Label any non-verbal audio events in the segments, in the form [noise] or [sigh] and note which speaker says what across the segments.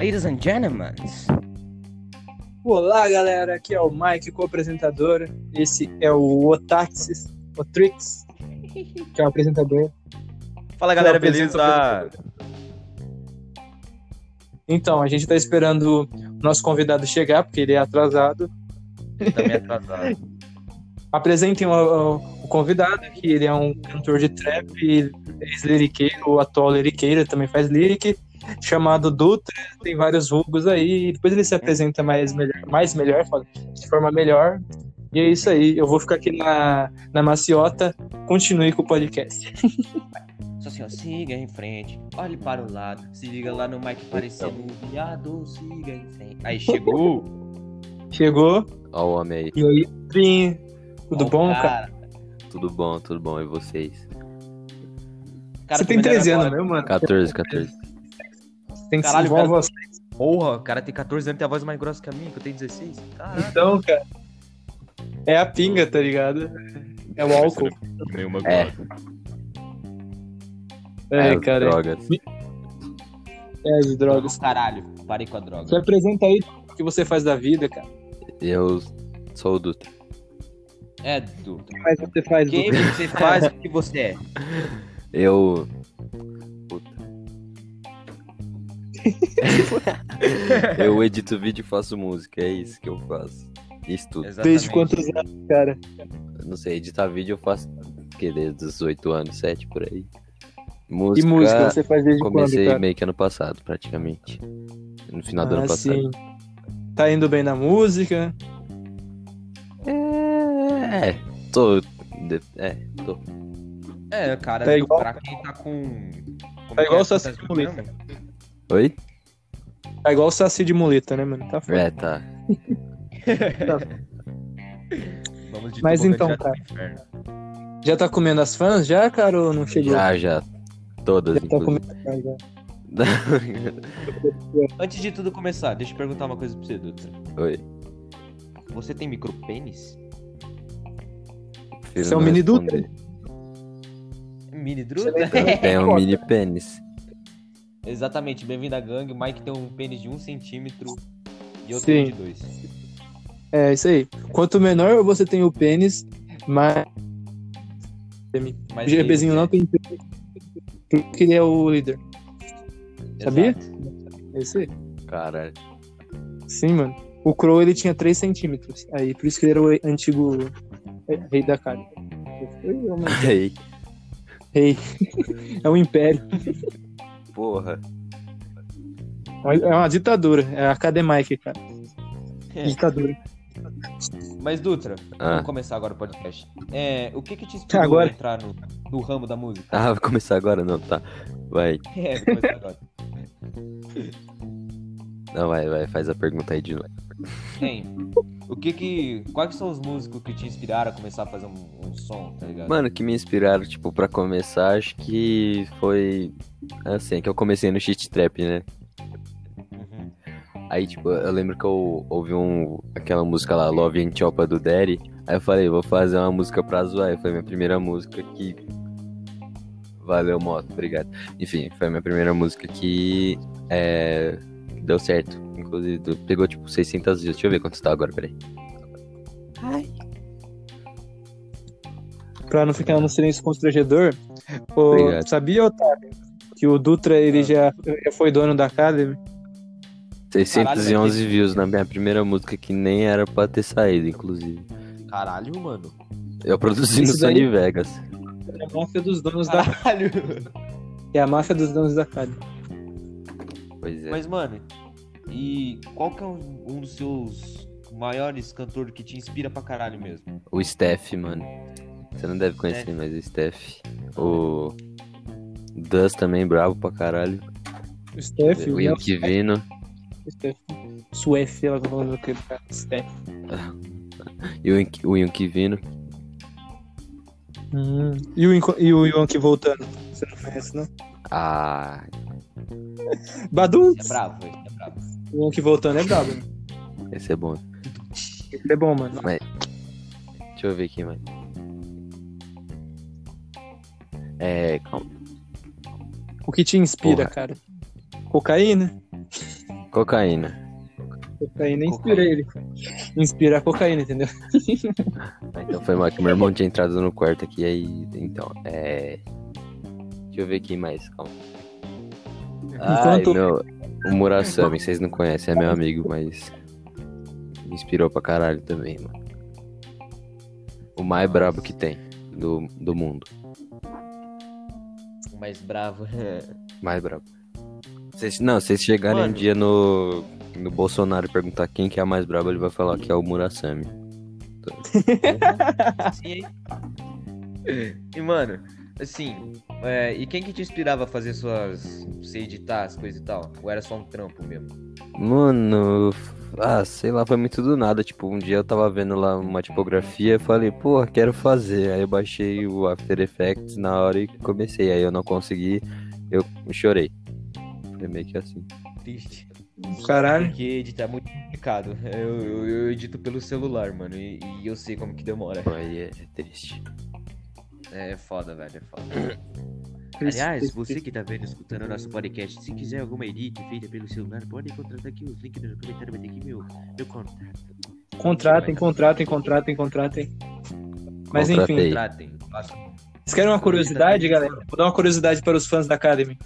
Speaker 1: Ladies and gentlemen.
Speaker 2: Olá, galera. Aqui é o Mike, co-apresentador. Esse é o Otaxis, o Trix, que é o apresentador.
Speaker 1: Fala galera,
Speaker 2: apresenta
Speaker 1: beleza?
Speaker 2: Então, a gente tá esperando o nosso convidado chegar, porque ele é atrasado.
Speaker 1: Também atrasado. [laughs]
Speaker 2: Apresentem o, o- o convidado, que ele é um cantor de trap, ex-liriqueiro, atual liriqueiro, também faz lyric, chamado Dutra, tem vários vulgos aí, e depois ele se apresenta mais melhor, mais melhor, de forma melhor. E é isso aí, eu vou ficar aqui na, na maciota, continue com o podcast.
Speaker 1: Só assim, ó, siga em frente, olhe para o lado, se liga lá no Mike parecendo um viado, siga em frente. Aí chegou. [laughs]
Speaker 2: Chegou,
Speaker 3: Ó o homem aí.
Speaker 2: e aí, Prim, tudo
Speaker 1: Ó
Speaker 2: bom, cara?
Speaker 3: Tudo bom, tudo bom. E vocês?
Speaker 1: Cara,
Speaker 2: Você tem
Speaker 1: vendo
Speaker 2: 13
Speaker 1: agora.
Speaker 2: anos mesmo, mano?
Speaker 3: 14, 14.
Speaker 2: Tem que
Speaker 1: Caralho,
Speaker 2: a
Speaker 1: cara.
Speaker 2: você.
Speaker 1: Porra, o cara tem 14 anos e tem a voz mais grossa que a minha, que eu tenho 16. Caralho.
Speaker 2: Então, cara, é a pinga, tá ligado? É o álcool.
Speaker 1: Nenhuma
Speaker 3: É.
Speaker 2: É,
Speaker 3: as
Speaker 2: cara,
Speaker 3: Drogas.
Speaker 2: é as drogas.
Speaker 1: Caralho, parei com a droga.
Speaker 2: Se apresenta aí o que você faz da vida, cara.
Speaker 3: Eu sou o Dutra.
Speaker 1: É, Dutra.
Speaker 2: O que mais você faz,
Speaker 1: Quem
Speaker 2: Dutra?
Speaker 1: você faz o que você é? [laughs]
Speaker 3: Eu. [laughs] eu edito vídeo e faço música, é isso que eu faço. Isso tudo.
Speaker 2: Desde
Speaker 1: Exatamente.
Speaker 2: quantos anos, cara?
Speaker 3: Não sei, editar vídeo eu faço que desde os 8 anos, 7 por aí.
Speaker 2: E
Speaker 3: Música,
Speaker 2: música você faz desde
Speaker 3: comecei
Speaker 2: quando, cara?
Speaker 3: meio que ano passado, praticamente. No final do ano
Speaker 2: Ah,
Speaker 3: passado.
Speaker 2: sim. Tá indo bem na música?
Speaker 3: É, tô. de- É, tô.
Speaker 1: É, cara,
Speaker 2: Tá igual-
Speaker 1: pra quem tá com. como
Speaker 2: Tá igual
Speaker 1: é?
Speaker 2: o Saci
Speaker 1: programa?
Speaker 3: Oi?
Speaker 2: Tá igual o Saci de muleta, né, mano? Tá foda.
Speaker 3: É, tá. [laughs]
Speaker 1: Vamos de
Speaker 2: Mas
Speaker 1: tobogã
Speaker 2: então, cara.
Speaker 1: inferno.
Speaker 2: Já tá comendo as fãs já, cara, ou não chegou?
Speaker 3: Já, já. Todas,
Speaker 2: Já tá
Speaker 3: inclusive.
Speaker 2: comendo as fãs já. [laughs]
Speaker 1: Antes de tudo começar, deixa eu perguntar uma coisa pra você, Dutra.
Speaker 3: Oi.
Speaker 1: Você tem micropênis?
Speaker 2: Você é um mini
Speaker 3: responder.
Speaker 1: Mini Dutra?
Speaker 3: Tem um mini pênis.
Speaker 1: Exatamente, bem-vindo à gangue. O Mike tem um pênis de 1 centímetro e eu tenho de 2.
Speaker 2: É, isso aí. Quanto menor você tem o pênis, mais...
Speaker 1: Mas
Speaker 2: O GBzinho não tem pênis. Porque ele é o líder. sabia? É isso aí.
Speaker 3: Caralho.
Speaker 2: Sim, mano. O Crow, ele tinha 3 centímetros. Aí, por isso que ele era o antigo rei da carne. É uma-
Speaker 3: Ei,
Speaker 2: Rei. É um império. [laughs]
Speaker 3: porra.
Speaker 2: É uma ditadura. É a Academic, cara.
Speaker 1: É.
Speaker 2: Ditadura.
Speaker 1: Mas, Dutra,
Speaker 3: Ah.
Speaker 1: vamos começar agora o podcast. É, o que que te inspirou
Speaker 2: Agora?
Speaker 1: a entrar no, no ramo da música?
Speaker 3: Ah, vai começar agora? Não, tá. Vai. [laughs]
Speaker 1: É, vou começar agora.
Speaker 3: Não, vai, vai. Faz a pergunta aí de novo.
Speaker 1: Hein, o que que... Quais são os músicos que te inspiraram a começar a fazer um, um som, tá ligado?
Speaker 3: Mano, que me inspiraram, tipo, pra começar, acho que foi. Assim, que eu comecei no shit trap, né?
Speaker 1: Uhum.
Speaker 3: Aí, tipo, eu lembro que eu ouvi um, aquela música lá, Love and Chopa do Daddy. Aí eu falei, vou fazer uma música pra zoar. Foi minha primeira música que. Valeu, moto, obrigado. Enfim, foi minha primeira música que. É. que Deu certo. Inclusive, pegou tipo 600 views. Deixa eu ver quanto tá agora, peraí.
Speaker 2: Pra não ficar no silêncio constrangedor.
Speaker 3: Obrigado.
Speaker 2: sabia, Otávio? Que o Dutra, ele já, já foi dono da Academy?
Speaker 3: 611 views na minha primeira música que nem era pra ter saído, inclusive.
Speaker 1: Caralho, mano.
Speaker 3: Eu produzi no
Speaker 2: Isso daí-
Speaker 3: Sony Vegas.
Speaker 2: É a máfia dos donos da.
Speaker 1: Caralho.
Speaker 2: É a máfia dos donos da Academy.
Speaker 3: Pois é.
Speaker 1: Mas, mano, e qual que é um, dos seus maiores cantores que te inspira pra caralho mesmo?
Speaker 3: O Steph, mano. Você não deve conhecer, mas o Steph. O. Dust também, bravo pra caralho.
Speaker 2: O Steph,
Speaker 3: o Yankee Vino.
Speaker 2: O Steph. Suef, ela falando aquele cara. Steph. [laughs]
Speaker 3: E o Yankee- o Yankee Vino.
Speaker 2: Hum. E o, e o Yonk voltando? Você não conhece, não?
Speaker 3: Ah.
Speaker 2: Badum!
Speaker 1: É bravo, é bravo.
Speaker 2: O Yonk voltando é brabo, né?
Speaker 3: Esse é bom.
Speaker 2: Ele é bom, mano.
Speaker 3: Mas. Deixa eu ver aqui, mano. É. Calma.
Speaker 2: O que te inspira,
Speaker 3: Porra.
Speaker 2: cara? Cocaína?
Speaker 3: Cocaína.
Speaker 2: Cocaína inspira ele. Inspira a cocaína, entendeu? [laughs]
Speaker 3: Ah, Então foi mal que meu irmão tinha entrado no quarto aqui, aí. Então, é. Deixa eu ver aqui mais, calma. Ai,
Speaker 2: Enquanto-
Speaker 3: meu. O Murasami, vocês não conhecem, é meu amigo, mas. Me inspirou pra caralho também, mano. O mais brabo que tem do, do mundo.
Speaker 1: O mais bravo. [laughs]
Speaker 3: Mais brabo. Vocês, não, se vocês chegarem um
Speaker 1: Mano.
Speaker 3: dia no, no Bolsonaro e perguntar quem que é a mais braba, ele vai falar que é o Murasami. [laughs]
Speaker 1: Sim, hein? E, mano, assim, é, e quem que te inspirava a fazer suas. você editar as coisas e tal? Ou era só um trampo mesmo?
Speaker 3: Mano, ah, sei lá, foi muito do nada. Tipo, um dia eu tava vendo lá uma tipografia e falei, pô, quero fazer. Aí eu baixei o After Effects na hora e comecei. Aí eu não consegui, eu chorei. Foi meio que assim.
Speaker 1: Triste.
Speaker 2: Caralho.
Speaker 1: Porque editar é muito complicado. Eu, eu, eu edito pelo celular, mano, e, e eu sei como que demora.
Speaker 3: Aí é, é triste.
Speaker 1: É foda, velho, é foda. [coughs] Aliás, você que tá vendo, escutando o nosso podcast, se quiser alguma edit feita pelo celular, pode contratar aqui os links no comentário, vai ter aqui meu, meu contato.
Speaker 2: Contratem, contratem, contratem, contratem. Mas enfim.
Speaker 1: Contratem.
Speaker 2: vocês querem uma curiosidade, galera? Vou dar uma curiosidade para os fãs da Academy.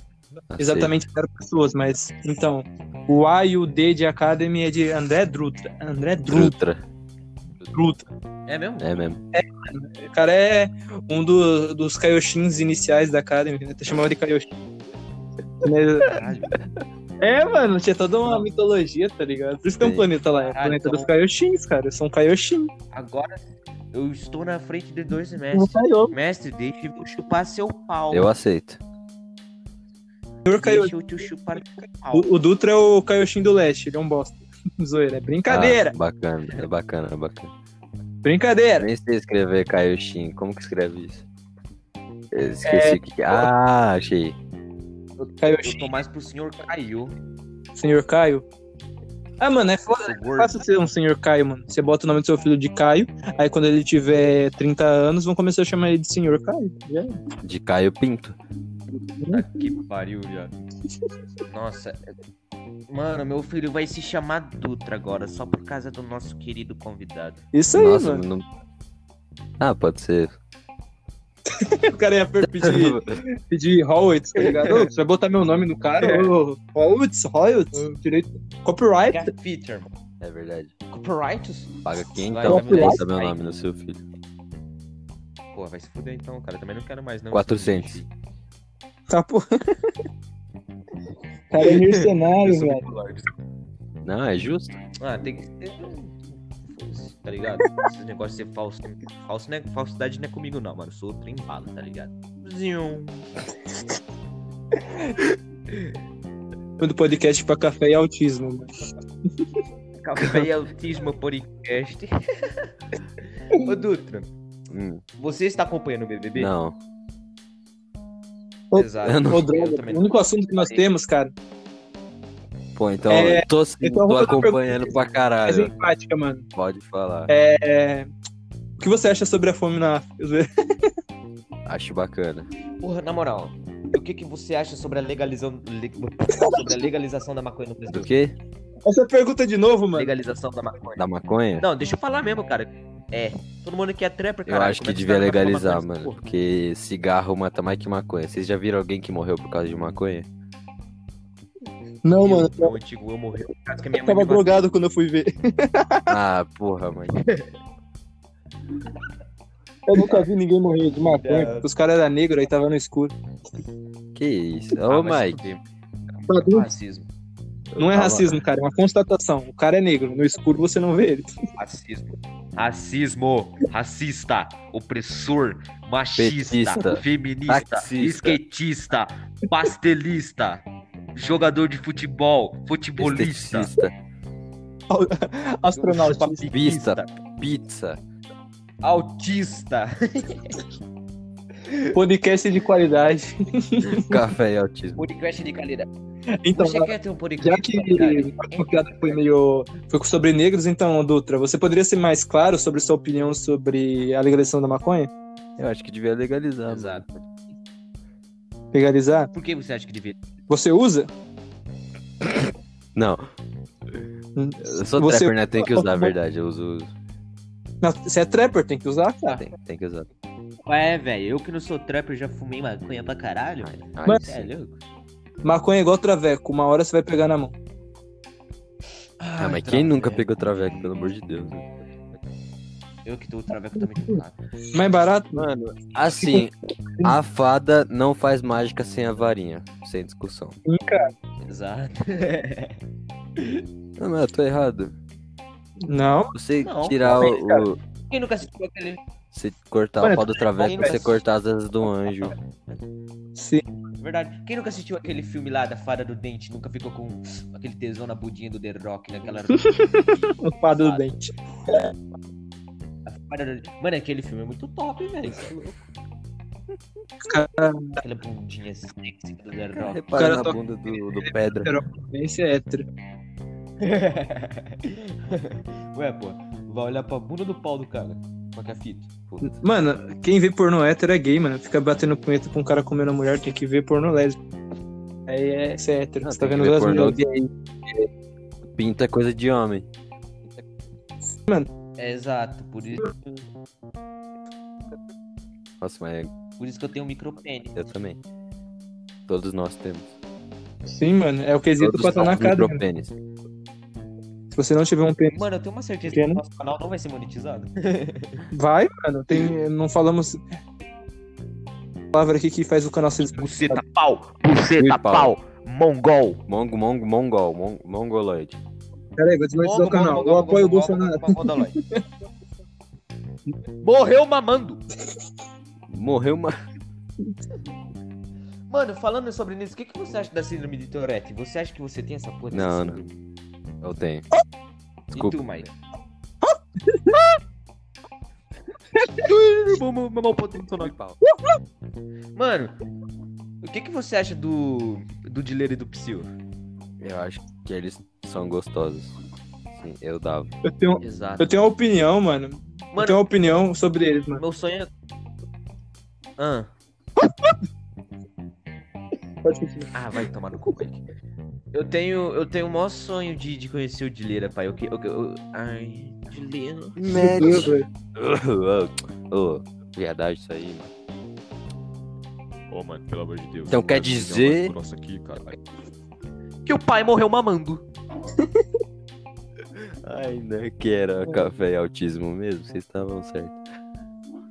Speaker 3: Aceito.
Speaker 2: Exatamente zero pessoas, mas. Então, o A e o D de Academy é de André Drutra. André Drutra.
Speaker 3: Drutra.
Speaker 1: É mesmo?
Speaker 3: É mesmo.
Speaker 2: O cara é um do- dos Kaioshins iniciais da Academy, né? Até chamava de Kaioshin. É, mano, tinha toda uma mitologia, tá ligado? Por isso tem um
Speaker 3: Sim.
Speaker 2: planeta lá, é o planeta
Speaker 1: então-
Speaker 2: dos Kaioshins, cara. São Kaioshin.
Speaker 1: Agora eu estou na frente de dois
Speaker 2: Não
Speaker 1: mestres.
Speaker 2: Kaiô.
Speaker 1: Mestre, deixa eu chupar seu pau.
Speaker 3: Eu aceito.
Speaker 2: Senhor Kaiô.
Speaker 1: Deixa eu te chupar seu pau.
Speaker 2: O, o Dutra é o Kaioshin do leste, ele é um bosta. [laughs] Zoeira, é brincadeira,
Speaker 3: Ah, bacana, é bacana, é bacana.
Speaker 2: Brincadeira.
Speaker 3: Nem sei escrever Kaioshin. Como que escreve isso? Eu esqueci o que que é. Ah, achei.
Speaker 1: Eu
Speaker 2: Kaioshin,
Speaker 1: tô mais pro senhor Caio.
Speaker 2: senhor Caio. Ah, mano, é foda. É fácil ser um senhor Caio, mano. Você bota o nome do seu filho de Caio, aí quando ele tiver 30 anos, vão começar a chamar ele de senhor Caio. É.
Speaker 3: De Caio Pinto.
Speaker 1: Puta que pariu, viado. Nossa. É- Mano, meu filho vai se chamar Dutra agora, só por causa do nosso querido convidado.
Speaker 2: Isso aí,
Speaker 3: Nossa,
Speaker 2: mano.
Speaker 3: não... Ah, pode ser. [laughs]
Speaker 2: O cara ia pedir, [laughs] pedir royalties, tá ligado? Ô, você vai botar meu nome no cara? Ô, royalties, royalties, direito. Copyright.
Speaker 1: Feature, mano.
Speaker 3: É verdade.
Speaker 1: Copyrights?
Speaker 3: Paga 500
Speaker 1: Vai,
Speaker 3: então,
Speaker 2: vai,
Speaker 3: bota
Speaker 1: vai.
Speaker 3: meu nome no seu filho.
Speaker 1: Pô, vai se fuder então, cara. Também não quero mais, não.
Speaker 3: 400.
Speaker 2: Tá, pô. [laughs] Cara, é mercenário, velho.
Speaker 3: Não, é justo.
Speaker 1: Ah, tem que ser. Foda-se, Tá ligado? Esse negócio de ser falso. falso não é, falsidade não é comigo, não, mano. Eu sou trem bala, tá ligado? Zium.
Speaker 2: Do podcast pra café e autismo. mano.
Speaker 1: Café e Autismo Podcast. [laughs] Ô, Dutra,
Speaker 3: Hum,
Speaker 1: você está acompanhando o BBB?
Speaker 3: não.
Speaker 1: Exato.
Speaker 3: eu não-
Speaker 2: Ô, droga, o único assunto que nós temos, cara,
Speaker 3: Pô, então,
Speaker 2: É,
Speaker 3: eu tô, sim,
Speaker 2: então
Speaker 3: tô acompanhando pra
Speaker 2: é
Speaker 3: caralho.
Speaker 2: simpática, mano.
Speaker 3: Pode falar.
Speaker 2: É... O que você acha sobre a fome na África? [laughs]
Speaker 3: Acho bacana.
Speaker 1: Porra, na moral, o que, que você acha sobre a legalização, le- sobre a legalização da maconha no
Speaker 3: Do
Speaker 1: Brasil?
Speaker 3: quê?
Speaker 2: Essa pergunta de novo, mano.
Speaker 1: Legalização da maconha.
Speaker 3: Da maconha?
Speaker 1: Não, deixa eu falar mesmo, cara. É, todo mundo aqui é trapper,
Speaker 3: Eu
Speaker 1: cara.
Speaker 3: acho que devia legalizar, mano. Porque cigarro mata mais que maconha. Vocês já viram alguém que morreu por causa de maconha?
Speaker 2: Não,
Speaker 1: Eu,
Speaker 2: mano.
Speaker 1: meu antigo eu morreu por causa que a minha
Speaker 2: Eu
Speaker 1: mãe
Speaker 2: tava drogado quando eu fui ver. [laughs]
Speaker 3: Ah, porra, mano.
Speaker 2: Eu nunca vi ninguém morrer de maconha.
Speaker 1: É.
Speaker 2: Os caras eram negros aí tava no escuro.
Speaker 3: Que isso?
Speaker 1: Ah,
Speaker 3: Ô,
Speaker 1: vai se
Speaker 3: Mike.
Speaker 1: fuder.
Speaker 2: Não é
Speaker 3: tava-
Speaker 2: racismo, cara, é uma constatação. O cara é negro, no escuro você não vê ele.
Speaker 1: Racismo. Racismo. Racista. Opressor. Machista.
Speaker 3: Petista,
Speaker 1: feminista.
Speaker 3: taxista.
Speaker 1: Skatista. Pastelista. Jogador de futebol. Futebolista.
Speaker 3: Esteticista, [laughs]
Speaker 2: Astronauta.
Speaker 3: Pista. Pizza.
Speaker 1: Autista. [laughs]
Speaker 2: Podcast de qualidade. [laughs]
Speaker 3: Café e autismo.
Speaker 1: Podcast de qualidade.
Speaker 2: Então,
Speaker 1: Você quer ter um podcast
Speaker 2: já que a piada foi meio. Foi sobre negros, então, Dutra, você poderia ser mais claro sobre sua opinião sobre a legalização da maconha?
Speaker 3: Eu acho que devia legalizar.
Speaker 1: Exato.
Speaker 2: Legalizar?
Speaker 1: Por que você acha que devia?
Speaker 2: Você usa?
Speaker 3: Não, Eu sou
Speaker 2: Você-
Speaker 3: trapper, né? Tem que usar, a [laughs] verdade. Eu uso. uso.
Speaker 2: Não, você é trapper, tem que usar, cara.
Speaker 3: Tem, tem que usar.
Speaker 1: Ué, velho, eu que não sou trapper já fumei maconha pra caralho. velho.
Speaker 3: Ai,
Speaker 2: Mas-
Speaker 1: é louco?
Speaker 2: Maconha é igual traveco, uma hora você vai pegar na mão.
Speaker 3: Ah, mas quem nunca pegou traveco, pelo amor de Deus? né?
Speaker 1: Eu que tô o traveco também tô lá.
Speaker 2: Mais barato?
Speaker 3: Mano, assim, a fada não faz mágica sem a varinha. Sem discussão.
Speaker 2: Sim, cara.
Speaker 1: Exato.
Speaker 3: Não, mas eu tô errado.
Speaker 2: Não.
Speaker 3: Você
Speaker 1: Não,
Speaker 3: tirar
Speaker 2: não,
Speaker 3: o,
Speaker 2: cara.
Speaker 3: o-
Speaker 1: Quem nunca assistiu aquele.
Speaker 3: Você cortar
Speaker 2: Mano,
Speaker 3: o pau do traveco, você cortar as asas do anjo.
Speaker 2: Sim.
Speaker 1: Verdade. Quem nunca assistiu aquele filme lá da Fada do Dente? Nunca ficou com aquele tesão na budinha do The Rock, naquela. [laughs]
Speaker 2: O fado do dente.
Speaker 1: A Fada do... Mano, aquele filme é muito top, velho. É Aquela bundinha sexy do The Rock.
Speaker 3: Repara
Speaker 2: cara
Speaker 3: na
Speaker 2: toca-
Speaker 3: bunda do, do pedra. [laughs]
Speaker 2: esse é hétero. [laughs]
Speaker 1: Ué, pô, vai olhar pra bunda do pau do cara. Qual que é a fita?
Speaker 3: Putz.
Speaker 2: Mano, quem vê porno hétero é gay, mano. Fica batendo punheta pra um cara comendo a mulher, tem que ver porno lésbico. Aí é, é hétero.
Speaker 3: Não,
Speaker 2: Você tá vendo as
Speaker 3: pornô
Speaker 2: mulheres
Speaker 3: gay. Pinta é coisa de homem.
Speaker 1: É exato, por isso,
Speaker 3: Nossa, mas
Speaker 1: por isso que eu tenho um micropênis.
Speaker 3: eu também. Todos nós temos.
Speaker 2: Sim, mano. É o quesito
Speaker 3: Todos
Speaker 2: pra estar na
Speaker 3: nós
Speaker 2: cara.
Speaker 3: micropênis.
Speaker 2: Se você não tiver um pênis,
Speaker 1: Mano, eu tenho uma certeza que
Speaker 2: Pequeno.
Speaker 1: o nosso canal não vai ser monetizado.
Speaker 2: vai, mano. Tem, não falamos. Palavra aqui que faz o canal ser
Speaker 1: Buceta pau, buceta
Speaker 3: pau.
Speaker 1: pau, mongol.
Speaker 3: Mongo, mongo, mongol, mon, mongoloide.
Speaker 2: Peraí, vou desmonetizar o canal. Eu apoio o Bolsonaro.
Speaker 1: Morreu mamando.
Speaker 3: Morreu uma.
Speaker 1: Mano, falando sobre isso, o que, que você acha da síndrome de Tourette? Você acha que você tem essa porra?
Speaker 3: Não, não. Eu tenho.
Speaker 1: E
Speaker 3: Desculpa.
Speaker 1: tu, Mike? Mano, o que, que você acha do, do Dileiro e do Psyu?
Speaker 3: Eu acho que eles são gostosos. Sim, eu dava.
Speaker 2: Eu tenho,
Speaker 1: Exato.
Speaker 2: eu tenho uma opinião, mano. Eu
Speaker 1: Mano,
Speaker 2: tenho uma opinião sobre eles, mano.
Speaker 1: meu sonho é. Ah, ah vai tomar no cu, Mike. Eu tenho, eu tenho o maior sonho de, de conhecer o Dileira, pai. Eu, que- eu, eu, ai, Dileira.
Speaker 3: Ô, viadagem isso aí, mano.
Speaker 4: Ô, mano, pelo amor de Deus.
Speaker 3: Então quer
Speaker 4: vai me
Speaker 3: dizer-
Speaker 4: Nossa, aqui, caralho.
Speaker 1: Que o pai morreu mamando. [laughs]
Speaker 3: Ainda que era café e autismo mesmo, vocês estavam certos.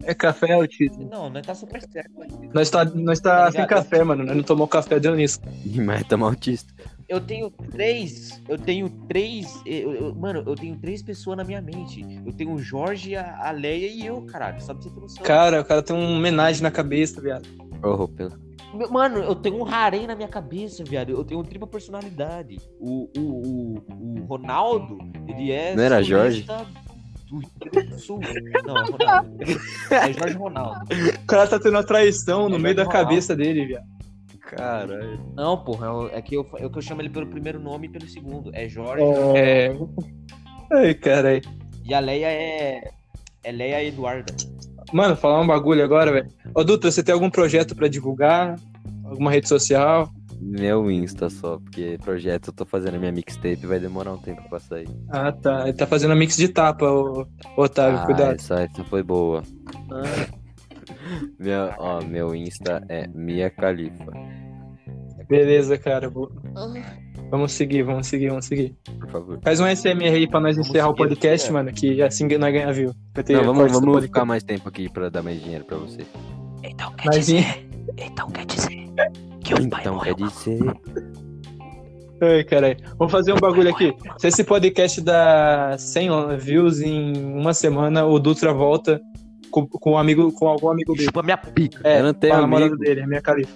Speaker 2: É café autismo.
Speaker 1: Não, não tá super certo.
Speaker 2: Nós tá, nós tá
Speaker 1: Tá
Speaker 2: sem café, mano. Nós não tomou café, deu nisso. [laughs]
Speaker 3: Mas tamo autista.
Speaker 1: Eu tenho três. Eu tenho três. eu- eu- mano, eu tenho três pessoas na minha mente. Eu tenho o Jorge, a, a Leia e eu, caralho. Só pra você ter noção.
Speaker 2: Cara, o cara tem um homenagem na cabeça, viado.
Speaker 3: Oh, pelo...
Speaker 1: Mano, eu tenho um harém na minha cabeça, viado. Eu tenho tripla personalidade. O, o, o, o Ronaldo, ele é.
Speaker 3: Não era
Speaker 1: Grande do Sul. Não, [laughs] é Ronaldo. É Jorge Ronaldo.
Speaker 2: O cara tá tendo uma traição no
Speaker 1: É
Speaker 2: meio da
Speaker 1: normal.
Speaker 2: cabeça dele, viado.
Speaker 3: Caralho.
Speaker 1: Não, porra, é o- é que eu, é que eu chamo ele pelo primeiro nome e pelo segundo. É Jorge.
Speaker 2: É. Ai, caralho.
Speaker 1: E a Leia é. É Leia Eduarda.
Speaker 2: Mano, falar um bagulho agora, velho. Ô, Dutra, você tem algum projeto pra divulgar? Alguma rede social?
Speaker 3: Meu Insta só, porque projeto eu tô fazendo a minha mixtape, vai demorar um tempo pra sair.
Speaker 2: Ah, tá. Ele tá fazendo mix de tapa, ô, Otávio,
Speaker 3: ah,
Speaker 2: cuidado.
Speaker 3: Essa, essa foi boa.
Speaker 2: Ah,
Speaker 3: Meu, ó, meu Insta é Mia Khalifa,
Speaker 2: beleza, cara. Vou- Vamos seguir, vamos seguir, vamos seguir.
Speaker 3: por favor.
Speaker 2: Faz um SMR aí pra nós
Speaker 1: Vamos
Speaker 2: encerrar o podcast,
Speaker 1: é.
Speaker 2: mano, que assim que nós ganhar view.
Speaker 3: Não, vamos, vamos ficar mais tempo aqui pra dar mais dinheiro pra você.
Speaker 1: Então quer
Speaker 2: Mas,
Speaker 1: dizer. Então quer dizer. Que o pai
Speaker 3: Então quer dizer.
Speaker 2: Ai, caralho. Vou fazer um bagulho aqui. Se esse podcast dá 100 views em uma semana, o Dutra volta com, com, um amigo, com algum amigo dele.
Speaker 1: Chupa minha pica.
Speaker 2: É,
Speaker 3: Eu não tenho
Speaker 2: com a namorada
Speaker 3: amigo.
Speaker 2: dele, a minha califa.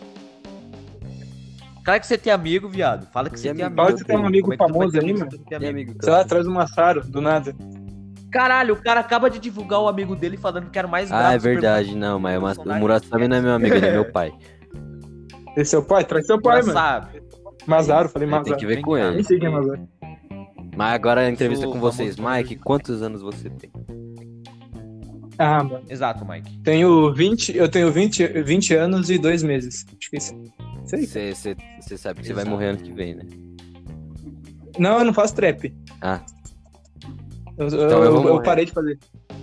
Speaker 1: Fala que você tem amigo, viado. Fala que você tem
Speaker 3: amigo?
Speaker 1: amigo.
Speaker 2: Fala que você tem um amigo
Speaker 1: é
Speaker 2: famoso aí,
Speaker 1: amigo
Speaker 2: mano.
Speaker 1: amigo?
Speaker 3: amigo,
Speaker 2: Sei lá, traz um Massaro, do nada.
Speaker 1: Caralho, o cara acaba de divulgar o amigo dele falando que era mais
Speaker 3: Ah, é verdade, não, mas o. Murasami não é meu amigo, ele é meu pai. [laughs]
Speaker 2: Esse é seu pai? Traz seu pai, mano.
Speaker 1: sabe.
Speaker 2: Mazaro, falei
Speaker 3: Tem
Speaker 2: Mazaro.
Speaker 3: que ver com
Speaker 1: cá.
Speaker 2: Nem
Speaker 3: ele.
Speaker 2: sei quem é Mazaro.
Speaker 3: Mas agora a entrevista
Speaker 1: Sou
Speaker 3: com vocês. Mike, quantos anos você tem?
Speaker 2: Ah, mano.
Speaker 1: Exato, Mike.
Speaker 2: Tenho 20, eu tenho 20, 20 anos e dois meses. Acho que é isso.
Speaker 3: Você sabe que você vai morrer ano que vem, né?
Speaker 2: Não, eu não faço trap.
Speaker 3: Ah,
Speaker 2: Eu,
Speaker 3: Então
Speaker 2: eu-
Speaker 3: eu
Speaker 2: eu parei de fazer.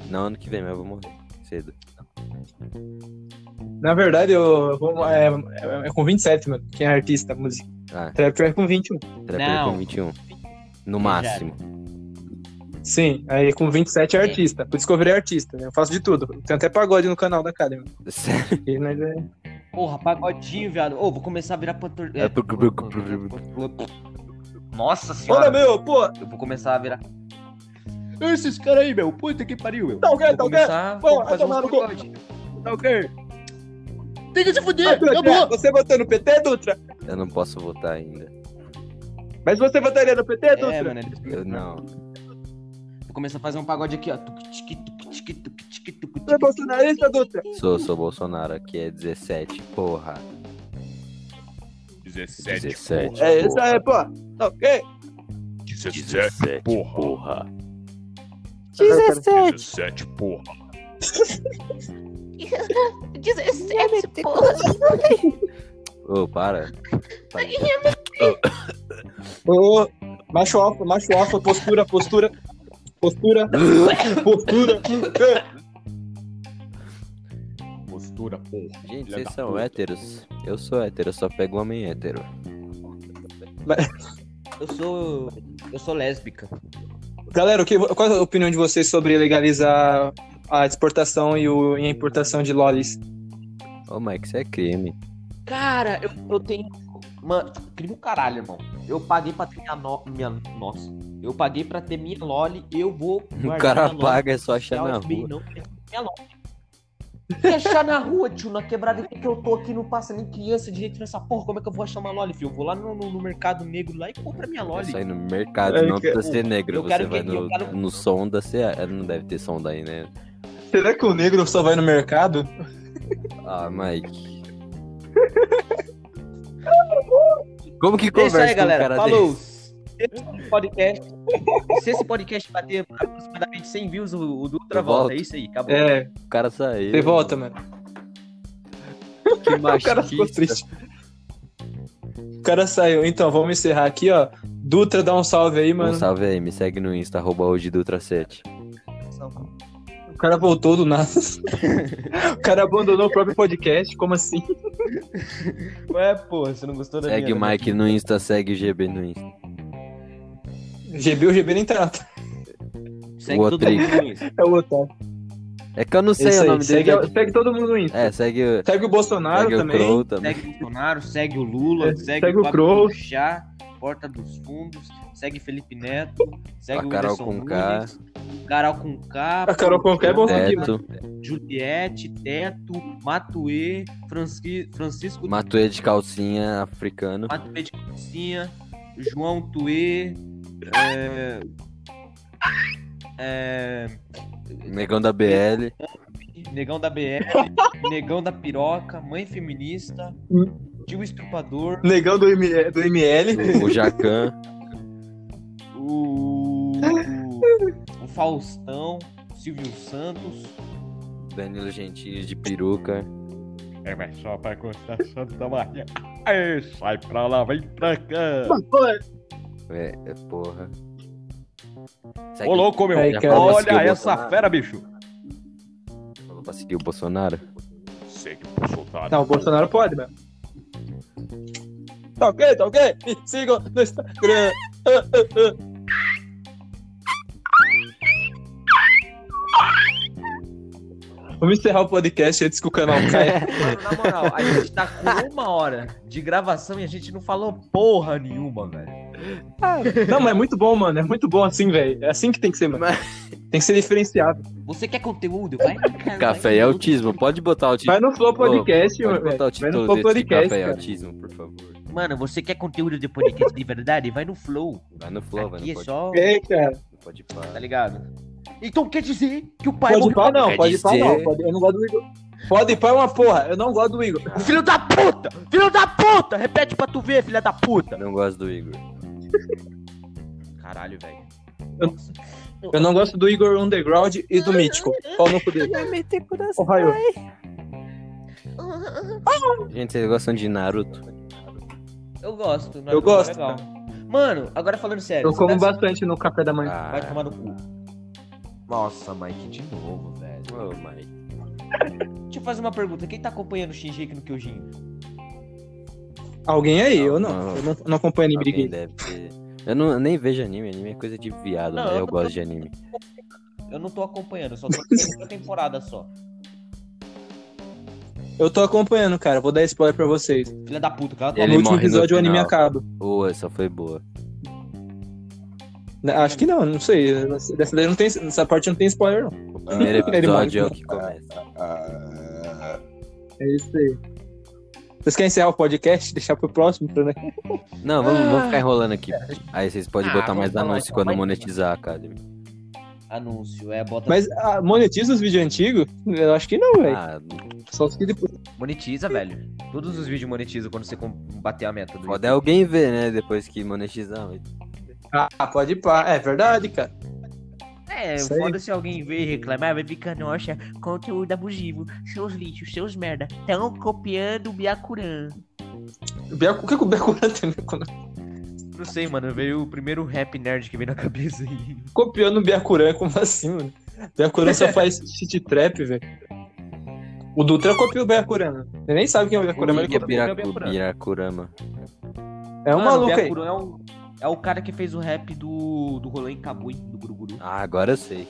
Speaker 3: não ano que vem, mas eu vou morrer cedo.
Speaker 2: Na verdade, eu, vou. É, é- é com 27, mano. Quem é artista, música.
Speaker 3: Ah,
Speaker 2: Trap é com 21.
Speaker 3: trapper
Speaker 1: Não.
Speaker 3: com 21. No máximo.
Speaker 2: Sim, aí com 27 é
Speaker 1: É.
Speaker 2: artista. Por isso que eu virei artista, né? Eu faço de tudo. Tem até pagode no canal da Academy.
Speaker 3: Sério.
Speaker 2: E nós é-
Speaker 1: Porra, pagodinho, viado. Ô, vou começar a virar cantor.
Speaker 3: É, pro-
Speaker 1: Nossa
Speaker 2: Olha,
Speaker 1: senhora.
Speaker 2: meu, pô!
Speaker 1: Eu vou começar a virar. Esses caras aí, meu. Puta que pariu, meu.
Speaker 2: Tá ok, tá ok.
Speaker 1: a
Speaker 2: vai
Speaker 1: fazer
Speaker 2: tomar no cu.
Speaker 1: pagode.
Speaker 2: Tá ok?
Speaker 1: Tem que se fuder,
Speaker 2: Dutra,
Speaker 1: acabou.
Speaker 2: você votou no PT, Dutra?
Speaker 3: Eu não posso votar ainda.
Speaker 2: Mas você votaria no PT, Dutra?
Speaker 1: É, mano. eles-
Speaker 3: Eu não.
Speaker 1: Vou começar a fazer um pagode aqui, ó.
Speaker 2: Você é bolsonarista, Dutra?
Speaker 3: Sou, sou Bolsonaro, aqui é 17, porra.
Speaker 4: 17,
Speaker 3: 17.
Speaker 2: É isso aí, pô. Tá ok?
Speaker 4: 17, porra.
Speaker 2: 17.
Speaker 4: 17, porra. [laughs]
Speaker 5: 17, porra.
Speaker 3: Ô, para. Para.
Speaker 2: Ô, macho alfa, macho alfa, postura, postura. Postura. postura.
Speaker 4: Postura, porra.
Speaker 3: Gente, vocês são
Speaker 4: puta.
Speaker 3: héteros? Eu sou hétero, eu só pego homem hétero.
Speaker 1: Eu sou. Eu sou lésbica.
Speaker 2: Galera, o que, qual é a opinião de vocês sobre legalizar a exportação e, o, e a importação de lolis?
Speaker 3: Ô, Mike, isso é crime.
Speaker 1: Cara, eu, eu tenho. Mano, crime o caralho, irmão. Eu paguei pra ter minha, no... minha. Nossa. Eu paguei pra ter minha Loli, eu vou.
Speaker 3: O cara paga, é só achar na rua.
Speaker 1: Não, minha Loli. Achar na rua, tio, na quebrada que eu tô aqui, não passa nem criança direito nessa porra. Como é que eu vou achar uma Loli, filho? Eu vou lá no, no- no mercado negro lá e compro a minha Loli.
Speaker 3: só ir no mercado,
Speaker 2: É,
Speaker 3: não
Speaker 2: que-
Speaker 3: precisa ser negro.
Speaker 1: eu
Speaker 3: Você
Speaker 1: quero
Speaker 3: vai
Speaker 1: que-
Speaker 3: no,
Speaker 1: quero-
Speaker 3: no sonda, você é, não deve ter sonda aí, né?
Speaker 2: Será que o negro só vai no mercado?
Speaker 3: Ah, Mike. Como que
Speaker 1: É
Speaker 3: conversa
Speaker 1: isso aí,
Speaker 3: com um
Speaker 1: galera. Falou.
Speaker 3: desse?
Speaker 1: Se esse podcast, se esse podcast bater aproximadamente 100 views, o, o Dutra
Speaker 3: Eu
Speaker 1: volta.
Speaker 3: volto.
Speaker 1: É isso aí, acabou.
Speaker 2: É,
Speaker 3: O cara saiu.
Speaker 2: você volta, mano.
Speaker 3: Que [laughs]
Speaker 2: O cara ficou
Speaker 3: machista.
Speaker 2: triste. O cara saiu. Então, vamos encerrar aqui, ó. Dutra, dá um salve aí,
Speaker 3: Um
Speaker 2: mano.
Speaker 3: salve aí, me segue no Insta, arroba hoje Dutra 7.
Speaker 2: O cara voltou do nada. [laughs] o cara abandonou o próprio podcast. Como assim?
Speaker 1: Ué, pô, você não gostou da
Speaker 3: Segue o
Speaker 1: minha, né?
Speaker 3: Mike no Insta, segue o GB no Insta.
Speaker 2: GB, o GB nem tá.
Speaker 1: Segue
Speaker 3: o
Speaker 1: todo
Speaker 3: outro.
Speaker 1: mundo nisso.
Speaker 2: É o Otário.
Speaker 3: É que eu não sei o nome
Speaker 2: segue,
Speaker 3: dele.
Speaker 2: segue todo mundo no Insta.
Speaker 3: É, segue, o-
Speaker 2: Segue o Bolsonaro
Speaker 3: segue o
Speaker 2: também.
Speaker 3: Crow também.
Speaker 1: Segue o Bolsonaro, segue o Lula,
Speaker 2: É,
Speaker 1: segue,
Speaker 2: segue o
Speaker 1: o
Speaker 2: Crow.
Speaker 1: Chá, Porta dos Fundos, segue Felipe Neto, segue
Speaker 3: A
Speaker 1: o
Speaker 3: Carol com K.
Speaker 1: Carol com K,
Speaker 2: A Carol Conká é bom.
Speaker 3: Teto,
Speaker 1: Juliette, Teto, Matuê, Franci- Francisco
Speaker 3: Matuê de calcinha africano.
Speaker 1: Matuê de Calcinha, João Tuê, é, é,
Speaker 3: Negão da BL.
Speaker 1: Negão da BL, Negão da Piroca, Mãe Feminista, Tio Estrupador,
Speaker 2: Negão do, M- do ML.
Speaker 3: O Jacan.
Speaker 1: o, o Faustão, Silvio Santos,
Speaker 3: Danilo Gentili de peruca.
Speaker 4: É, mas só pra constar Santa Maria. Aê, sai pra lá, vem pra cá.
Speaker 3: É, é porra. Segue,
Speaker 4: Ô, louco, meu.
Speaker 2: Cara.
Speaker 4: Olha
Speaker 3: o
Speaker 4: essa fera, bicho.
Speaker 3: Falou pra seguir o Bolsonaro.
Speaker 4: Segue o Bolsonaro.
Speaker 2: Não, o Bolsonaro pode, mano. Tá ok, tá ok? Me sigam no Instagram. Vamos encerrar o podcast antes que o canal [laughs] caia.
Speaker 1: Mano, na moral, a gente tá com uma hora de gravação e a gente não falou porra nenhuma, velho.
Speaker 2: Não, mas é muito bom, mano. É muito bom assim, velho. É assim que tem que ser, mano. Tem que ser diferenciado.
Speaker 1: Você quer conteúdo? Vai cara,
Speaker 3: Café
Speaker 1: vai
Speaker 3: e autismo. Pode botar o título.
Speaker 2: Vai no Flow Podcast,
Speaker 3: Pode
Speaker 2: mano.
Speaker 3: botar o
Speaker 2: Vai no Flow Podcast.
Speaker 3: Café e autismo, por favor.
Speaker 1: Mano, você quer conteúdo de podcast de verdade? Vai no Flow.
Speaker 3: Vai no Flow, vai
Speaker 1: Aqui é
Speaker 3: no Pode,
Speaker 1: só.
Speaker 2: É, cara.
Speaker 3: pode
Speaker 1: Tá
Speaker 3: parar.
Speaker 1: ligado? Então quer dizer que o pai
Speaker 2: Pode pá, não. Pode pá, não. Pode- Eu não gosto do Igor. Pode pá é uma porra. Eu não gosto do Igor.
Speaker 1: Filho da puta! Filho da puta! Repete pra tu ver, filha da puta!
Speaker 3: Não gosto do Igor.
Speaker 1: Caralho, velho.
Speaker 2: Eu- Eu não gosto do Igor Underground e do Mítico. Qual no cu dele? Raio.
Speaker 3: Gente, vocês gostam de Naruto?
Speaker 1: Eu gosto.
Speaker 2: Eu gosto,
Speaker 1: É legal. Mano, agora falando sério.
Speaker 2: Eu como
Speaker 1: cidades-
Speaker 2: bastante no café da manhã.
Speaker 3: Ah,
Speaker 1: Vai tomar no cu. Nossa, Mike, de novo, velho.
Speaker 3: ô, Mike.
Speaker 1: Deixa eu fazer uma pergunta. Quem tá acompanhando o Shinji no Kyojin?
Speaker 2: Alguém aí? Eu não.
Speaker 3: Não.
Speaker 2: Eu não, não acompanho anime de
Speaker 3: Alguém
Speaker 2: gay.
Speaker 3: deve ter. Eu, não, eu nem vejo anime, anime é coisa de viado,
Speaker 1: Não,
Speaker 3: né?
Speaker 1: eu
Speaker 3: Eu
Speaker 1: tô-
Speaker 3: gosto de anime.
Speaker 1: Eu não tô acompanhando, eu só tô acompanhando uma temporada só.
Speaker 2: Eu tô acompanhando, cara. Vou dar spoiler pra vocês.
Speaker 1: Filha da puta, cala a
Speaker 3: E
Speaker 1: tua
Speaker 3: ele
Speaker 2: no último
Speaker 3: morre no
Speaker 2: episódio o anime acaba.
Speaker 3: Ô, essa foi boa.
Speaker 2: Né, Acho que não, não sei. Dessa, daí não tem, nessa parte não tem spoiler, não.
Speaker 3: O primeiro [laughs] episódio é o que começa.
Speaker 2: É isso aí. Vocês querem encerrar o podcast? Deixar pro próximo, pra, né?
Speaker 3: Não, vamos, vamos ficar [laughs] enrolando aqui. Aí vocês podem
Speaker 1: Ah,
Speaker 3: botar mais anúncio
Speaker 1: então,
Speaker 3: quando monetizar a Academy.
Speaker 1: Anúncio, é, bota.
Speaker 2: Mas ah, monetiza os vídeos antigos? Eu acho que não, velho.
Speaker 3: Ah,
Speaker 2: Só os que depois.
Speaker 1: Monetiza, velho. Todos os vídeos monetizam quando você bater a meta do
Speaker 3: pode é alguém ver, né? Depois que monetizar.
Speaker 2: Ah, pode ir pá. É verdade, cara.
Speaker 1: É, foda se alguém ver e reclamar, vai ficar, nossa, conteúdo abusivo, seus lixos, seus merda, tão copiando o Byakuran.
Speaker 2: O O que que o Biacuran tem? a ver com-
Speaker 1: Não sei, mano, veio o primeiro rap nerd que veio na [laughs] cabeça aí.
Speaker 2: Copiando o Biacuran, como assim, mano? Biacuran só [laughs] faz shit trap, velho. O Dutra copiou o Biacuran. né? Ele nem sabe quem é o Biacuran, mas ele
Speaker 3: é
Speaker 2: copiou.
Speaker 3: Biracu- Birakurama?
Speaker 2: É um
Speaker 1: Mano,
Speaker 2: maluco
Speaker 1: o
Speaker 2: aí.
Speaker 1: É o, é o cara que fez o rap do, do rolê em Kabui, do Guruguru.
Speaker 3: Ah, agora eu sei.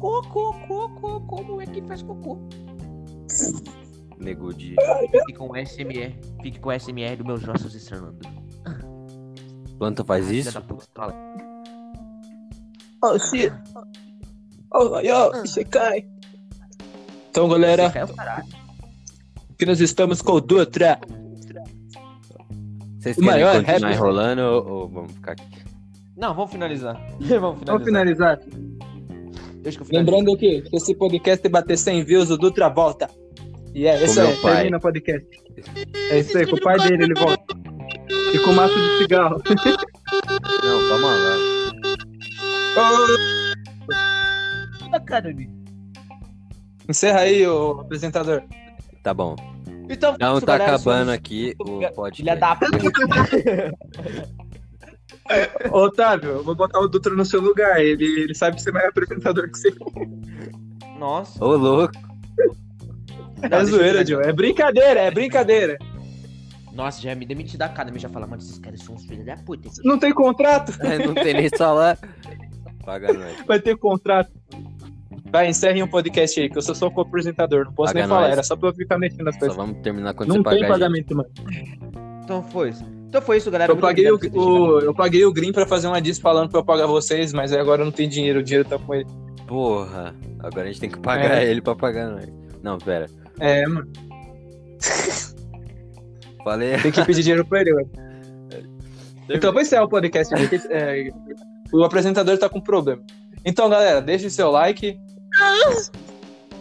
Speaker 1: Cocô, cocô, como é que faz cocô?
Speaker 3: Negudi.
Speaker 1: Fique com o SMR, fique com o SMR dos meus ossos estranando.
Speaker 3: Planta faz isso?
Speaker 2: Oh, shit. Oh, yo, você cai. Então, galera, aqui nós estamos com o Dutra.
Speaker 3: Vocês
Speaker 2: O
Speaker 3: querem
Speaker 2: maior
Speaker 3: continuar
Speaker 2: rapper-
Speaker 3: enrolando ou, ou vamos ficar aqui?
Speaker 1: Não, vamos finalizar. [laughs] vamos finalizar.
Speaker 2: Vamos finalizar.
Speaker 1: Deixa que.
Speaker 2: Lembrando que se esse podcast bater 100 views, o Dutra volta. E é isso
Speaker 3: Com
Speaker 2: aí, termina o podcast. É isso aí, com o pai dele ele volta. E com maço de cigarro. [laughs]
Speaker 3: Não, vamos lá.
Speaker 1: Bacana, Ni.
Speaker 2: Encerra aí, o apresentador.
Speaker 3: Tá bom.
Speaker 1: Então, isso,
Speaker 3: tá
Speaker 1: galera,
Speaker 3: acabando aqui o
Speaker 1: Filha
Speaker 3: podcast.
Speaker 1: da puta. [laughs]
Speaker 2: Ô, Otávio, eu vou botar o Dutra no seu lugar. Ele, ele sabe que você é mais apresentador que você.
Speaker 1: Nossa.
Speaker 3: Ô, louco.
Speaker 2: É
Speaker 1: deixa eu
Speaker 2: zoeira. Joe. É brincadeira, é brincadeira.
Speaker 1: Nossa, já me demiti da academia, já fala, mano, esses caras são uns filhos da puta.
Speaker 2: Não tem contrato?
Speaker 3: Não tem nem salário. Paga nós.
Speaker 2: Vai ter contrato. Vai, encerre um podcast aí, que eu sou só co-apresentador. Não posso
Speaker 3: Paga
Speaker 2: nem falar,
Speaker 3: nós.
Speaker 2: era só pra eu ficar mexendo nas
Speaker 3: Só
Speaker 2: coisas.
Speaker 3: vamos terminar quando
Speaker 2: Não
Speaker 3: você
Speaker 2: tem
Speaker 3: pagar a gente.
Speaker 2: pagamento, mano.
Speaker 1: Então foi isso. Então foi isso, galera.
Speaker 2: Eu
Speaker 1: Muito
Speaker 2: paguei o, o- eu paguei o Green pra fazer uma diss falando pra eu pagar vocês, mas aí agora eu não tenho dinheiro, o dinheiro tá com ele.
Speaker 3: Porra. Agora a gente tem que pagar
Speaker 2: É.
Speaker 3: ele pra pagar nós. Não, pera.
Speaker 2: É, mano,
Speaker 3: Falei.
Speaker 2: tem que pedir dinheiro pra ele, mano. Então, vou encerrar o podcast. porque, é, o apresentador tá com problema. Então, galera, deixe seu like.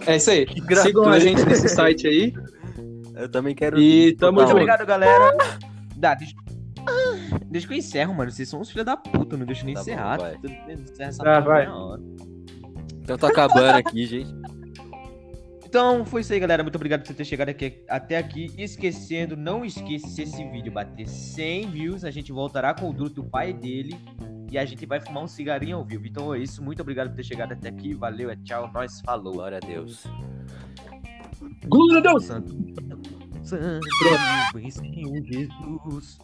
Speaker 2: É isso aí. Sigam a gente nesse site aí.
Speaker 3: Eu também quero.
Speaker 2: E tamo
Speaker 1: Muito
Speaker 2: junto.
Speaker 1: obrigado, galera. Dá, deixa... deixa que eu encerro, mano. Vocês são uns filhos da puta, não deixa nem
Speaker 3: Tá bom,
Speaker 1: encerrar.
Speaker 3: vai.
Speaker 1: Tudo bem, encerra essa porra
Speaker 2: vai.
Speaker 3: Então tá acabando aqui, gente.
Speaker 1: Então foi isso aí, galera. Muito obrigado por ter chegado aqui, até aqui. Esquecendo, não esqueça se esse vídeo bater 100 views, a gente voltará com o Duto do pai dele e a gente vai fumar um cigarinho ao vivo. Então é isso. Muito obrigado por ter chegado até aqui. Valeu, é tchau. Nós falou.
Speaker 3: Glória a Deus.
Speaker 2: Glória a Deus!
Speaker 1: Santo, Santo, Senhor Jesus.